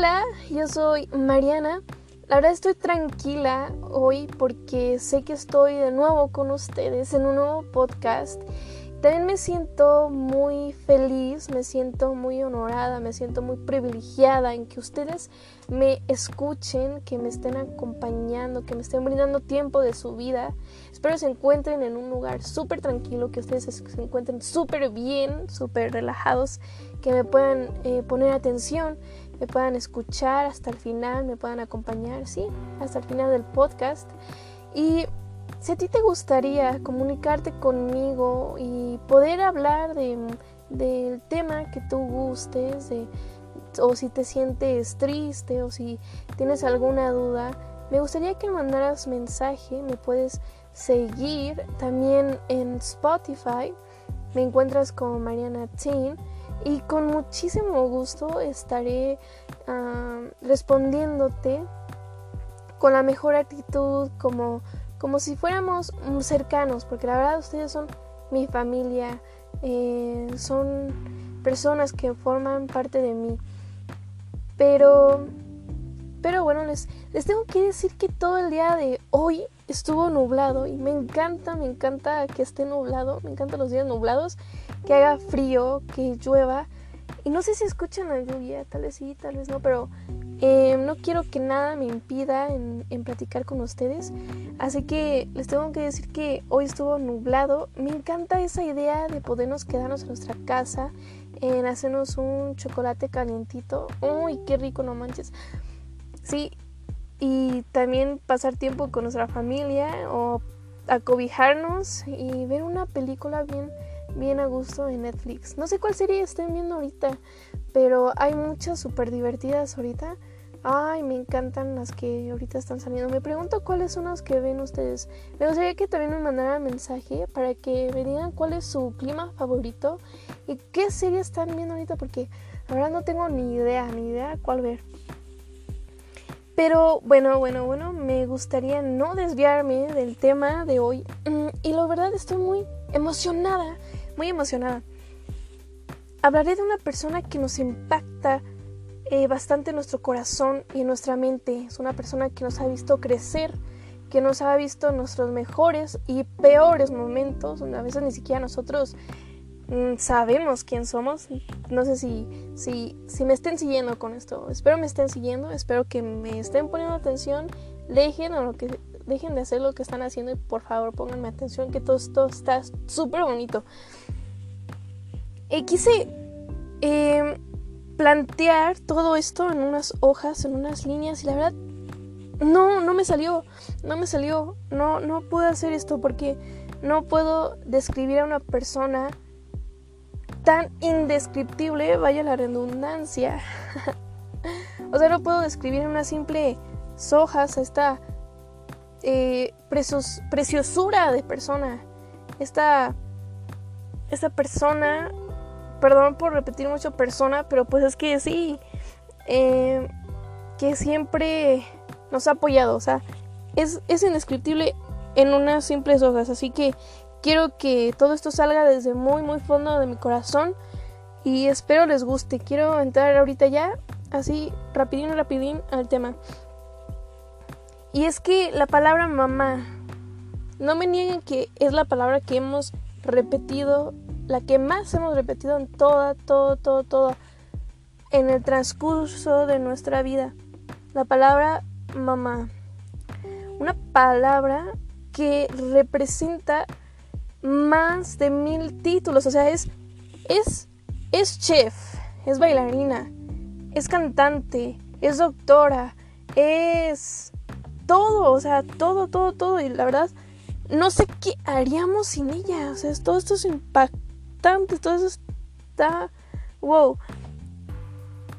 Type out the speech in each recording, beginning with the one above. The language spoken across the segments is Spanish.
Hola, yo soy Mariana. La verdad estoy tranquila hoy porque sé que estoy de nuevo con ustedes en un nuevo podcast. También me siento muy feliz, me siento muy honorada, me siento muy privilegiada en que ustedes me escuchen, que me estén acompañando, que me estén brindando tiempo de su vida. Espero se encuentren en un lugar súper tranquilo, que ustedes se encuentren súper bien, súper relajados, que me puedan eh, poner atención, me puedan escuchar hasta el final, me puedan acompañar, sí, hasta el final del podcast. Y si a ti te gustaría comunicarte conmigo y poder hablar de, del tema que tú gustes, o si te sientes triste o si tienes alguna duda, me gustaría que mandaras mensaje, me puedes seguir también en Spotify, me encuentras como Mariana Teen y con muchísimo gusto estaré ah, respondiéndote con la mejor actitud, como, como si fuéramos cercanos, porque la verdad ustedes son mi familia, eh, son personas que forman parte de mí. Pero, pero bueno, les, les tengo que decir que todo el día de hoy estuvo nublado y me encanta, me encanta que esté nublado, me encantan los días nublados que haga frío, que llueva. Y no sé si escuchan la lluvia, tal vez sí, tal vez no, pero eh, no quiero que nada me impida en, en, platicar con ustedes. Así que les tengo que decir que hoy estuvo nublado. Me encanta esa idea de podernos quedarnos en nuestra casa, en hacernos un chocolate calientito. Uy, qué rico, no manches. Sí, y también pasar tiempo con nuestra familia o acobijarnos y ver una película bien bien a gusto en Netflix. No sé cuál serie estén viendo ahorita, pero hay muchas súper divertidas ahorita. Ay, me encantan las que ahorita están saliendo. Me pregunto cuáles son las que ven ustedes. Me gustaría que también me mandaran mensaje para que me digan cuál es su clima favorito y qué serie están viendo ahorita, porque ahora no tengo ni idea, ni idea cuál ver. Pero bueno, bueno, bueno, me gustaría no desviarme del tema de hoy. Mm, y la verdad estoy muy emocionada muy emocionada. Hablaré de una persona que nos impacta eh, bastante en nuestro corazón y en nuestra mente. Es una persona que nos ha visto crecer, que nos ha visto nuestros mejores y peores momentos, a veces ni siquiera nosotros sabemos quién somos. No sé si, si, si me estén siguiendo con esto. Espero me estén siguiendo, espero que me estén poniendo atención. Dejen lo que dejen de hacer lo que están haciendo y por favor pónganme atención que todo esto está súper bonito. Eh, quise em, plantear todo esto en unas hojas, en unas líneas y la verdad no, no me salió, no me salió, no, no pude hacer esto porque no puedo describir a una persona tan indescriptible, vaya la redundancia. o sea, no puedo describir en una simple hojas esta eh, preciosura de persona, esta, esta persona perdón por repetir mucho persona, pero pues es que sí, eh, que siempre nos ha apoyado, o sea, es, es indescriptible en unas simples hojas, así que quiero que todo esto salga desde muy, muy fondo de mi corazón y espero les guste. Quiero entrar ahorita ya, así, rapidín, rapidín al tema. Y es que la palabra mamá, no me nieguen que es la palabra que hemos repetido la que más hemos repetido en toda, todo, todo, todo, en el transcurso de nuestra vida. La palabra mamá. Una palabra que representa más de mil títulos. O sea, es, es, es chef, es bailarina, es cantante, es doctora, es todo, o sea, todo, todo, todo. Y la verdad, no sé qué haríamos sin ella. O sea, todo esto es impacto todo eso está wow.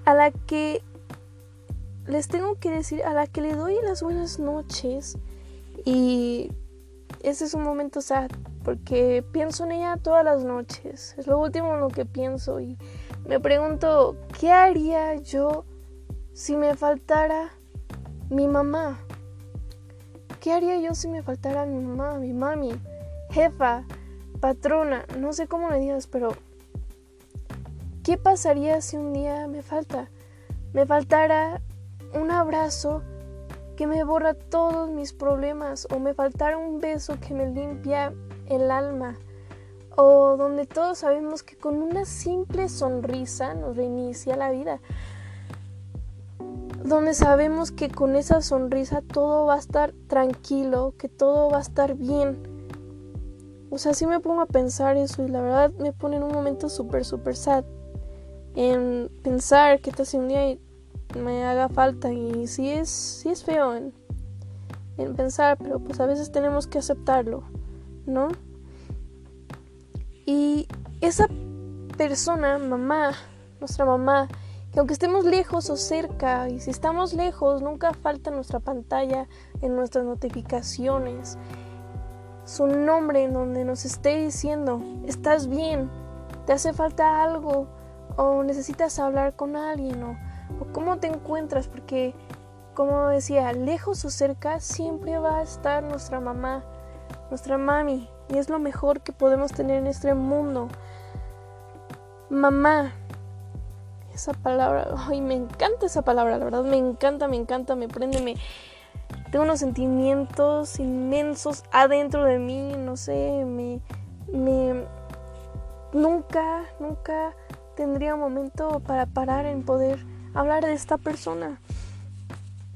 A la que les tengo que decir, a la que le doy las buenas noches y ese es un momento sad porque pienso en ella todas las noches. Es lo último en lo que pienso y me pregunto, ¿qué haría yo si me faltara mi mamá? ¿Qué haría yo si me faltara mi mamá, mi mami, jefa, patrona, no sé cómo me digas, pero ¿qué pasaría si un día me falta? me faltara un abrazo que me borra todos mis problemas o me faltara un beso que me limpia el alma o donde todos sabemos que con una simple sonrisa nos reinicia la vida donde sabemos que con esa sonrisa todo va a estar tranquilo, que todo va a estar bien. O sea, sí me pongo a pensar eso y la verdad me pone en un momento súper, súper sad. En pensar que esta un día me haga falta y sí es, sí es feo en, en pensar, pero pues a veces tenemos que aceptarlo, ¿no? Y esa persona, mamá, nuestra mamá, que aunque estemos lejos o cerca, y si estamos lejos, nunca falta nuestra pantalla en nuestras notificaciones, su nombre en donde nos esté diciendo, estás bien, te hace falta algo, o necesitas hablar con alguien, o, o cómo te encuentras, porque como decía, lejos o cerca, siempre va a estar nuestra mamá, nuestra mami, y es lo mejor que podemos tener en este mundo. Mamá, esa palabra, ay, me encanta esa palabra, la verdad, me encanta, me encanta, me prende, me... Tengo unos sentimientos inmensos adentro de mí, no sé, me... me nunca, nunca tendría un momento para parar en poder hablar de esta persona.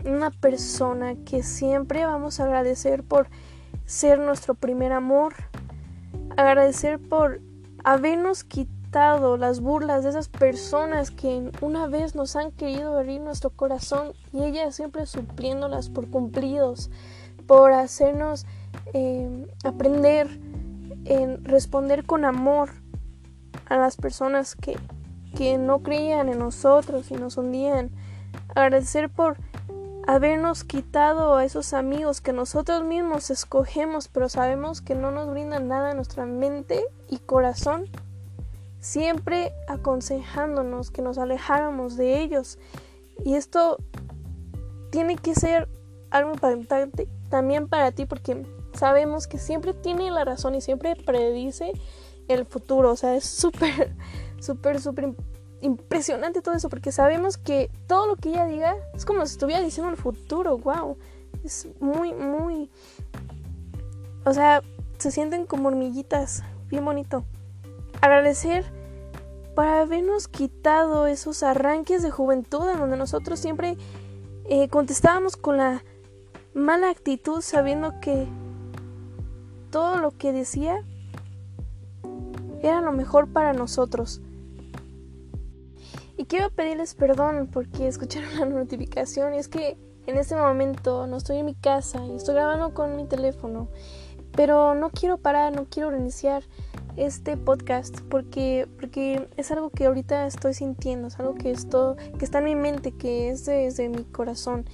Una persona que siempre vamos a agradecer por ser nuestro primer amor, agradecer por habernos quitado las burlas de esas personas que una vez nos han querido herir nuestro corazón y ella siempre supliéndolas por cumplidos, por hacernos eh, aprender en responder con amor a las personas que, que no creían en nosotros y nos hundían. Agradecer por habernos quitado a esos amigos que nosotros mismos escogemos, pero sabemos que no nos brindan nada en nuestra mente y corazón siempre aconsejándonos que nos alejáramos de ellos. Y esto tiene que ser algo importante también para ti porque sabemos que siempre tiene la razón y siempre predice el futuro. O sea, es súper, súper, súper impresionante todo eso porque sabemos que todo lo que ella diga es como si estuviera diciendo el futuro. ¡Wow! Es muy, muy... O sea, se sienten como hormiguitas. Bien bonito agradecer para habernos quitado esos arranques de juventud en donde nosotros siempre eh, contestábamos con la mala actitud sabiendo que todo lo que decía era lo mejor para nosotros. Y quiero pedirles perdón porque escucharon la notificación y es que en este momento no estoy en mi casa y estoy grabando con mi teléfono, pero no quiero parar, no quiero reiniciar este podcast porque, porque es algo que ahorita estoy sintiendo, es algo que, esto, que está en mi mente, que es desde mi corazón.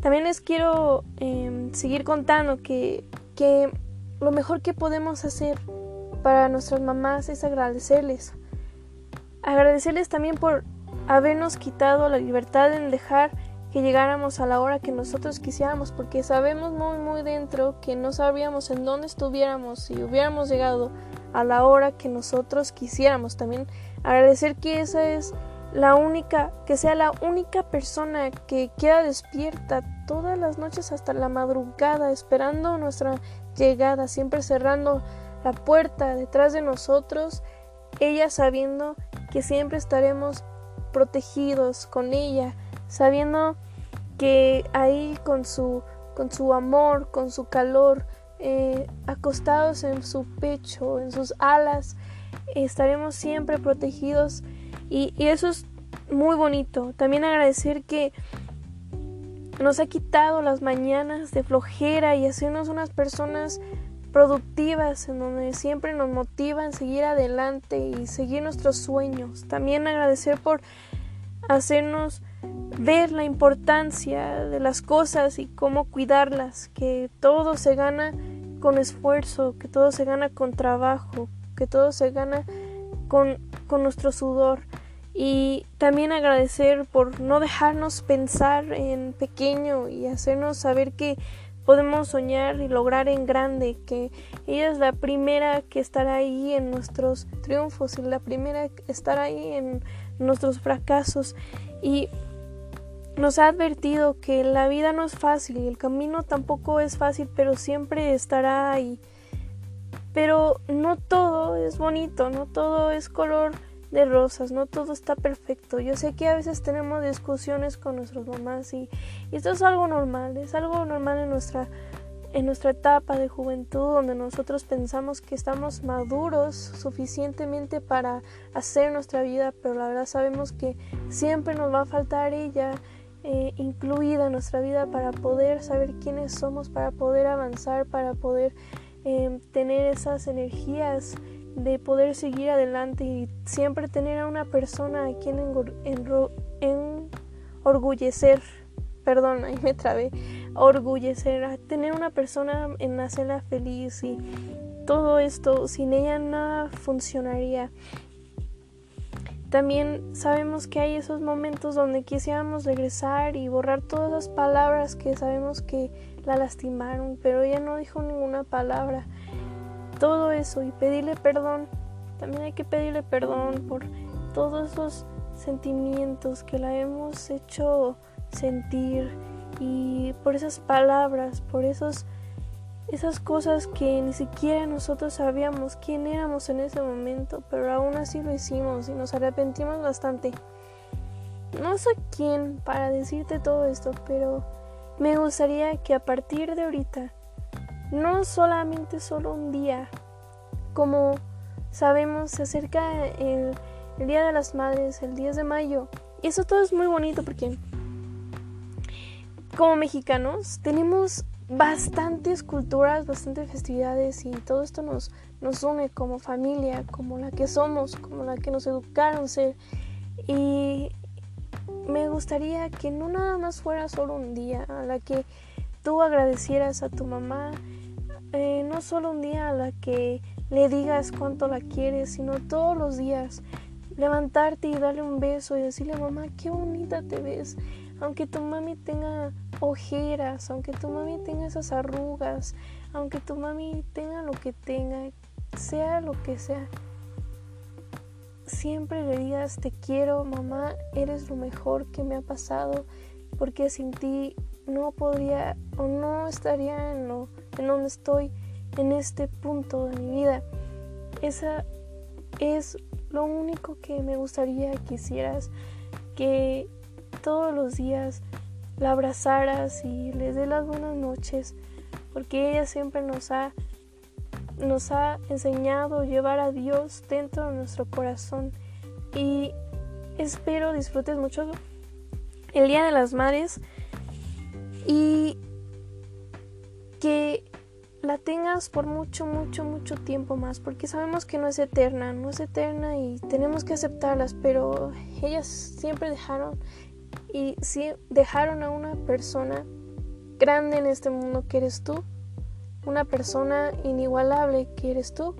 También les quiero em, seguir contando que, que lo mejor que podemos hacer para nuestras mamás es agradecerles. Agradecerles también por habernos quitado la libertad en dejar que llegáramos a la hora que nosotros quisiéramos, porque sabemos muy muy dentro que no sabríamos en dónde estuviéramos si hubiéramos llegado a la hora que nosotros quisiéramos. También agradecer que esa es la única, que sea la única persona que queda despierta todas las noches hasta la madrugada, esperando nuestra llegada, siempre cerrando la puerta detrás de nosotros, ella sabiendo que siempre estaremos protegidos con ella, sabiendo que ahí con su, con su amor, con su calor, eh, acostados en su pecho, en sus alas, estaremos siempre protegidos y, y eso es muy bonito. También agradecer que nos ha quitado las mañanas de flojera y hacernos unas personas productivas en donde siempre nos motivan seguir adelante y seguir nuestros sueños. También agradecer por hacernos ver la importancia de las cosas y cómo cuidarlas, que todo se gana con esfuerzo, que todo se gana con trabajo, que todo se gana con, con nuestro sudor. Y también agradecer por no dejarnos pensar en pequeño y hacernos saber que podemos soñar y lograr en grande, que ella es la primera que estará ahí en nuestros triunfos y la primera que estará ahí en nuestros fracasos y nos ha advertido que la vida no es fácil y el camino tampoco es fácil, pero siempre estará ahí. Pero no todo es bonito, no todo es color de rosas, no todo está perfecto. Yo sé que a veces tenemos discusiones con nuestras mamás y, esto es algo normal, es algo normal en nuestra en nuestra etapa de juventud donde nosotros pensamos que estamos maduros suficientemente para hacer nuestra vida, pero la verdad sabemos que siempre nos va a faltar ella eh, incluida en nuestra vida para poder saber quiénes somos, para poder avanzar, para poder eh, tener esas energías de poder seguir adelante y siempre tener a una persona a quien orgullecer, perdón, ahí me trabé, orgullecer, a tener una persona en hacerla feliz y todo esto, sin ella nada funcionaría. También sabemos que hay esos momentos donde quisiéramos regresar y borrar todas las palabras que sabemos que la lastimaron, pero ella no dijo ninguna palabra todo eso y pedirle perdón. También hay que pedirle perdón por todos esos sentimientos que la hemos hecho sentir y por esas palabras, por esos esas cosas que ni siquiera nosotros sabíamos quién éramos en ese momento, pero aún así lo hicimos y nos arrepentimos bastante. No soy quien para decirte todo esto, pero me gustaría que a partir de ahorita no solamente solo un día, como sabemos se acerca el, Día de las Madres, el 10 de mayo, y eso todo es muy bonito porque como mexicanos tenemos bastantes culturas, bastantes festividades y todo esto nos, nos une como familia, como la que somos, como la que nos educaron ser. Y me gustaría que no nada más fuera solo un día, a la que tú agradecieras a tu mamá eh, no solo un día a la que le digas cuánto la quieres, sino todos los días. Levantarte y darle un beso y decirle, mamá, qué bonita te ves. Aunque tu mami tenga ojeras, aunque tu mami tenga esas arrugas, aunque tu mami tenga lo que tenga, sea lo que sea. Siempre le digas, te quiero, mamá, eres lo mejor que me ha pasado, porque sin ti no podría o no estaría en, lo, en donde estoy en este punto de mi vida. Esa es lo único que me gustaría que hicieras, que todos los días la abrazaras y le dé las buenas noches, porque ella siempre nos ha nos ha enseñado llevar a Dios dentro de nuestro corazón y espero disfrutes mucho el Día de las Madres y que la tengas por mucho, mucho, mucho tiempo más, porque sabemos que no es eterna, no es eterna y tenemos que aceptarlas, pero ellas siempre dejaron y sí dejaron a una persona grande en este mundo que eres tú, una persona inigualable que eres tú,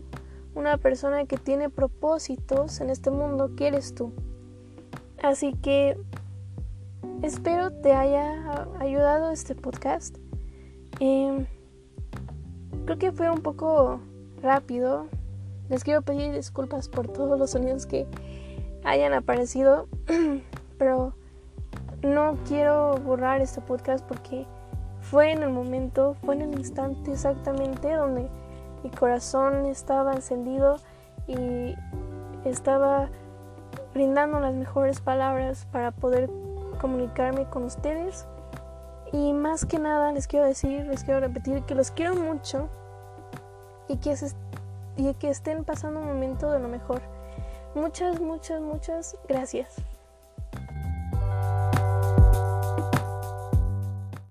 una persona que tiene propósitos en este mundo que eres tú. Así que Espero te haya ayudado este podcast. Em, creo que fue un poco rápido. Les quiero pedir disculpas por todos los sonidos que hayan aparecido, pero no quiero borrar este podcast porque fue en el momento, fue en el instante exactamente donde mi corazón estaba encendido y estaba brindando las mejores palabras para poder comunicarme con ustedes. Y más que nada les quiero decir, les quiero repetir que los quiero mucho y que, y que estén pasando un momento de lo mejor. Muchas, muchas, muchas gracias.